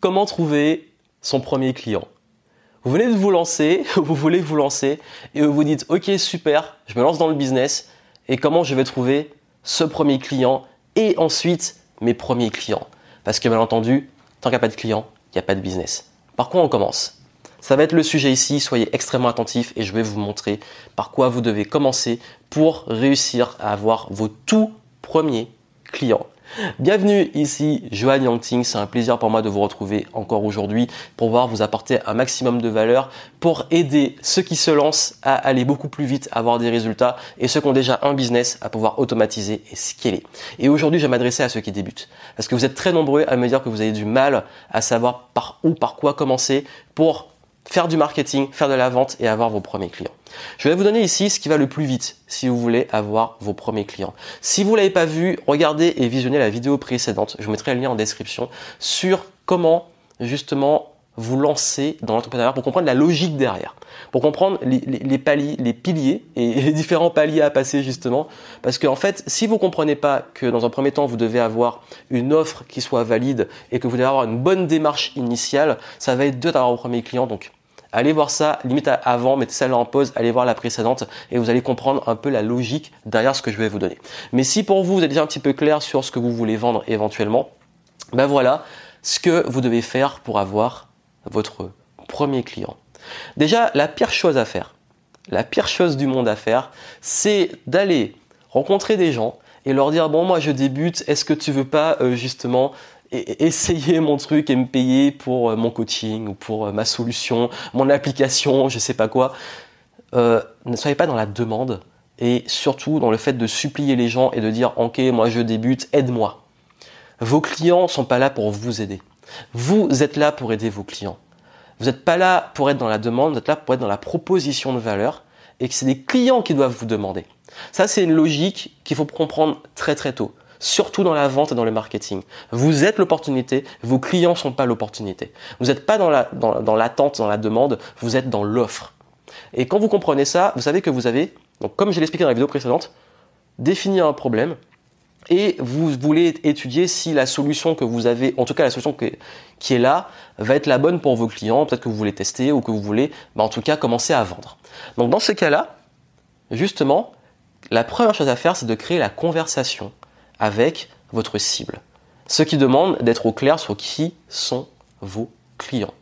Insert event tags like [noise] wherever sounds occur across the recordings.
comment trouver son premier client? Vous venez de vous lancer, [laughs] vous voulez vous lancer et vous vous dites ok super, je me lance dans le business et comment je vais trouver ce premier client et ensuite mes premiers clients? Parce que bien entendu, tant qu'il n'y a pas de clients, il n'y a pas de business. Par quoi on commence? Ça va être le sujet ici, soyez extrêmement attentifs et je vais vous montrer par quoi vous devez commencer pour réussir à avoir vos tout premiers clients. Bienvenue ici, Johan Yangting. C'est un plaisir pour moi de vous retrouver encore aujourd'hui pour pouvoir vous apporter un maximum de valeur pour aider ceux qui se lancent à aller beaucoup plus vite, à avoir des résultats et ceux qui ont déjà un business à pouvoir automatiser et scaler. Et aujourd'hui, je vais m'adresser à ceux qui débutent parce que vous êtes très nombreux à me dire que vous avez du mal à savoir par où, par quoi commencer pour faire du marketing, faire de la vente et avoir vos premiers clients. Je vais vous donner ici ce qui va le plus vite si vous voulez avoir vos premiers clients. Si vous ne l'avez pas vu, regardez et visionnez la vidéo précédente. Je vous mettrai le lien en description sur comment justement vous lancer dans l'entrepreneuriat pour comprendre la logique derrière, pour comprendre les, paliers, les piliers et [laughs] les différents paliers à passer justement. Parce qu'en fait, si vous comprenez pas que dans un premier temps, vous devez avoir une offre qui soit valide et que vous devez avoir une bonne démarche initiale, ça va être dur d'avoir vos premiers clients. Donc, allez voir ça, limite avant, mettez ça là en pause, allez voir la précédente et vous allez comprendre un peu la logique derrière ce que je vais vous donner. Mais si pour vous, vous êtes déjà un petit peu clair sur ce que vous voulez vendre éventuellement, ben voilà ce que vous devez faire pour avoir votre premier client. Déjà, la pire chose à faire, la pire chose du monde à faire, c'est d'aller rencontrer des gens et leur dire bon moi je débute, est-ce que tu veux pas euh, justement essayer mon truc et me payer pour euh, mon coaching ou pour euh, ma solution, mon application, je sais pas quoi. ne soyez pas dans la demande et surtout dans le fait de supplier les gens et de dire ok moi je débute, aide-moi. Vos clients sont pas là pour vous aider. Vous êtes là pour aider vos clients. Vous n'êtes pas là pour être dans la demande, vous êtes là pour être dans la proposition de valeur et que c'est des clients qui doivent vous demander. Ça, c'est une logique qu'il faut comprendre très très tôt, surtout dans la vente et dans le marketing. Vous êtes l'opportunité, vos clients ne sont pas l'opportunité. Vous n'êtes pas dans l'attente, dans, la demande, vous êtes dans l'offre. Et quand vous comprenez ça, vous savez que vous avez, comme je l'ai expliqué dans la vidéo précédente, définir un problème, et vous voulez étudier si la solution que vous avez, en tout cas la solution qui est là, va être la bonne pour vos clients, peut-être que vous voulez tester ou que vous voulez, bah, en tout cas, commencer à vendre. Donc dans ce cas-là, justement, la première chose à faire, c'est de créer la conversation avec votre cible. Ce qui demande d'être au clair sur qui sont vos clients.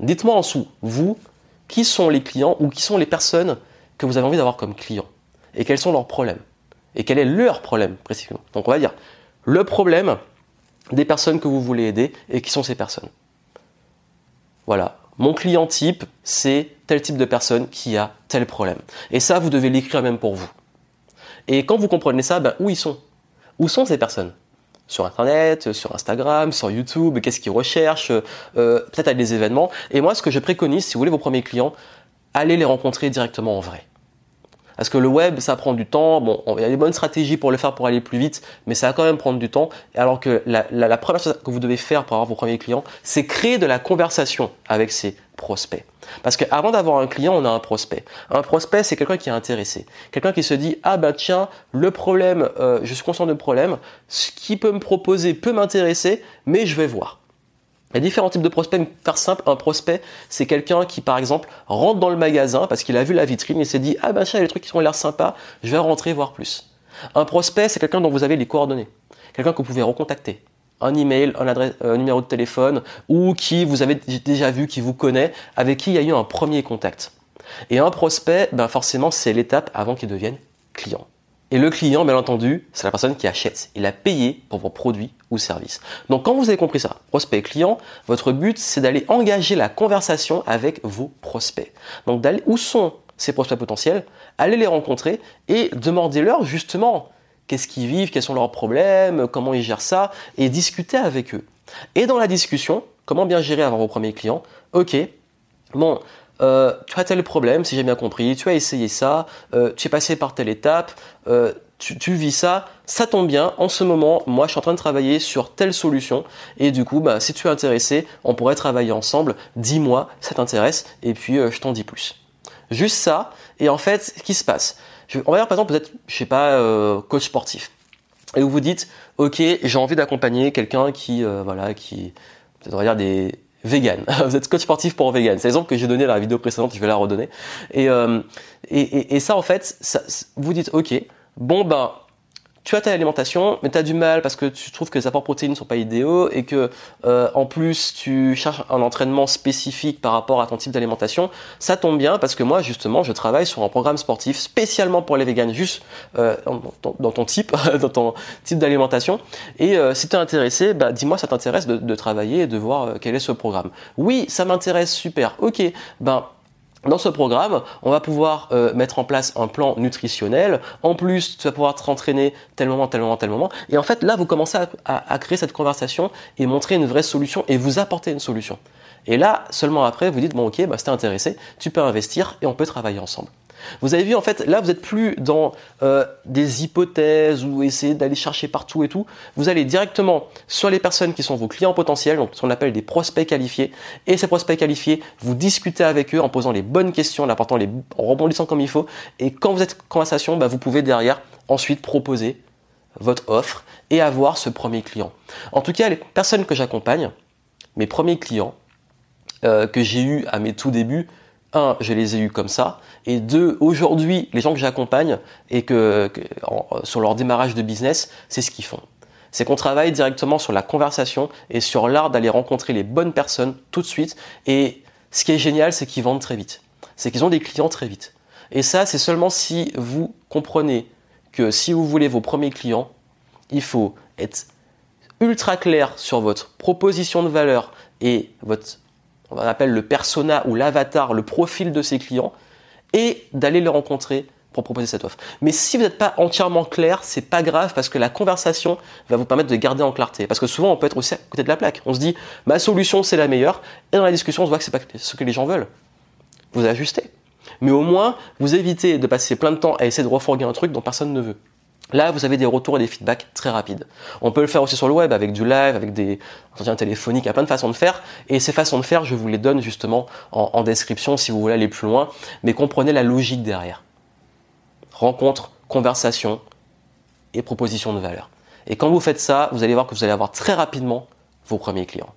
Dites-moi en dessous, vous, qui sont les clients ou qui sont les personnes que vous avez envie d'avoir comme clients et quels sont leurs problèmes et quel est leur problème précisément. Donc on va dire le problème des personnes que vous voulez aider et qui sont ces personnes. Voilà, mon client type, c'est tel type de personne qui a tel problème. Et ça, vous devez l'écrire même pour vous. Et quand vous comprenez ça, ben, où ils sont? Où sont ces personnes? Sur Internet, sur Instagram, sur YouTube, qu'est-ce qu'ils recherchent? Euh, Peut-être à des événements. Et moi, ce que je préconise, si vous voulez vos premiers clients, allez les rencontrer directement en vrai. Parce que le web, ça prend du temps. Bon, il y a des bonnes stratégies pour le faire pour aller plus vite, mais ça va quand même prendre du temps. Alors que la, première chose que vous devez faire pour avoir vos premiers clients, c'est créer de la conversation avec ces prospects. Parce qu'avant d'avoir un client, on a un prospect. Un prospect, c'est quelqu'un qui est intéressé. Quelqu'un qui se dit, ah ben tiens, le problème, euh, je suis conscient du problème, ce qui peut me proposer peut m'intéresser, mais je vais voir. Il y a différents types de prospects. Faire simple, un prospect, c'est quelqu'un qui, par exemple, rentre dans le magasin parce qu'il a vu la vitrine et s'est dit Ah ben tiens, il y a des trucs qui ont l'air sympas, je vais rentrer voir plus. Un prospect, c'est quelqu'un dont vous avez les coordonnées. Quelqu'un que vous pouvez recontacter. Un email, un, adresse, un numéro de téléphone ou qui vous avez déjà vu, qui vous connaît, avec qui il y a eu un premier contact. Et un prospect, ben forcément, c'est l'étape avant qu'il devienne client. Et le client, bien entendu, c'est la personne qui achète. Il a payé pour vos produits ou services. Donc quand vous avez compris ça, prospect client, votre but c'est d'aller engager la conversation avec vos prospects. Donc d'aller où sont ces prospects potentiels, allez les rencontrer et demandez-leur justement qu'est-ce qu'ils vivent, quels sont leurs problèmes, comment ils gèrent ça, et discuter avec eux. Et dans la discussion, comment bien gérer avant vos premiers clients? Ok, bon, euh, tu as tel problème, si j'ai bien compris, tu as essayé ça, euh, tu es passé par telle étape, euh, tu, vis ça, ça tombe bien, en ce moment, moi je suis en train de travailler sur telle solution, et du coup, bah, si tu es intéressé, on pourrait travailler ensemble, dis-moi, ça t'intéresse, et puis je t'en dis plus. Juste ça, et en fait, ce qui se passe On va dire par exemple, peut-être, je sais pas, coach sportif, et vous vous dites, ok, j'ai envie d'accompagner quelqu'un qui, voilà, qui on va dire des vegan. [laughs] vous êtes coach sportif pour vegan. C'est l'exemple que j'ai donné dans la vidéo précédente, je vais la redonner. Et, euh, et, et, ça, en fait, ça, vous dites, ok, bon ben, tu as ta alimentation, mais tu as du mal parce que tu trouves que les apports protéines ne sont pas idéaux et que euh, en plus tu cherches un entraînement spécifique par rapport à ton type d'alimentation, ça tombe bien parce que moi justement je travaille sur un programme sportif spécialement pour les véganes, juste euh, dans, ton type, [laughs] dans ton type d'alimentation. Et euh, si tu es intéressé, bah, dis-moi ça t'intéresse de, de, travailler et de voir quel est ce programme. Oui, ça m'intéresse, super. Ok, ben dans ce programme, on va pouvoir euh, mettre en place un plan nutritionnel. En plus, tu vas pouvoir te rentraîner tel moment, tel moment, tel moment. Et en fait, là, vous commencez à, créer cette conversation et montrer une vraie solution et vous apporter une solution. Et là, seulement après, vous dites, bon ok, bah, si t'es intéressé, tu peux investir et on peut travailler ensemble. Vous avez vu, en fait, là, vous n'êtes plus dans euh, des hypothèses ou essayer d'aller chercher partout et tout. Vous allez directement sur les personnes qui sont vos clients potentiels, donc ce qu'on appelle des prospects qualifiés. Et ces prospects qualifiés, vous discutez avec eux en posant les bonnes questions, en apportant les, en rebondissant comme il faut. Et quand vous êtes en conversation, bah, vous pouvez derrière ensuite proposer votre offre et avoir ce premier client. En tout cas, les personnes que j'accompagne, mes premiers clients euh, que j'ai eu à mes tout débuts, un, je les ai eus comme ça, et deux, aujourd'hui, les gens que j'accompagne et que, sur leur démarrage de business, c'est ce qu'ils font. C'est qu'on travaille directement sur la conversation et sur l'art d'aller rencontrer les bonnes personnes tout de suite. Et ce qui est génial, c'est qu'ils vendent très vite. C'est qu'ils ont des clients très vite. Et ça, c'est seulement si vous comprenez que si vous voulez vos premiers clients, il faut être ultra clair sur votre proposition de valeur et votre on appelle le persona ou l'avatar, le profil de ses clients, et d'aller les rencontrer pour proposer cette offre. Mais si vous n'êtes pas entièrement clair, c'est pas grave parce que la conversation va vous permettre de garder en clarté. Parce que souvent, on peut être aussi à côté de la plaque. On se dit, ma solution, c'est la meilleure. Et dans la discussion, on se voit que c'est pas ce que les gens veulent. Vous ajustez. Mais au moins, vous évitez de passer plein de temps à essayer de refourguer un truc dont personne ne veut. Là, vous avez des retours et des feedbacks très rapides. On peut le faire aussi sur le web avec du live, avec des entretiens téléphoniques, il y a plein de façons de faire. Et ces façons de faire, je vous les donne justement en, description si vous voulez aller plus loin. Mais comprenez la logique derrière. Rencontre, conversation et proposition de valeur. Et quand vous faites ça, vous allez voir que vous allez avoir très rapidement vos premiers clients.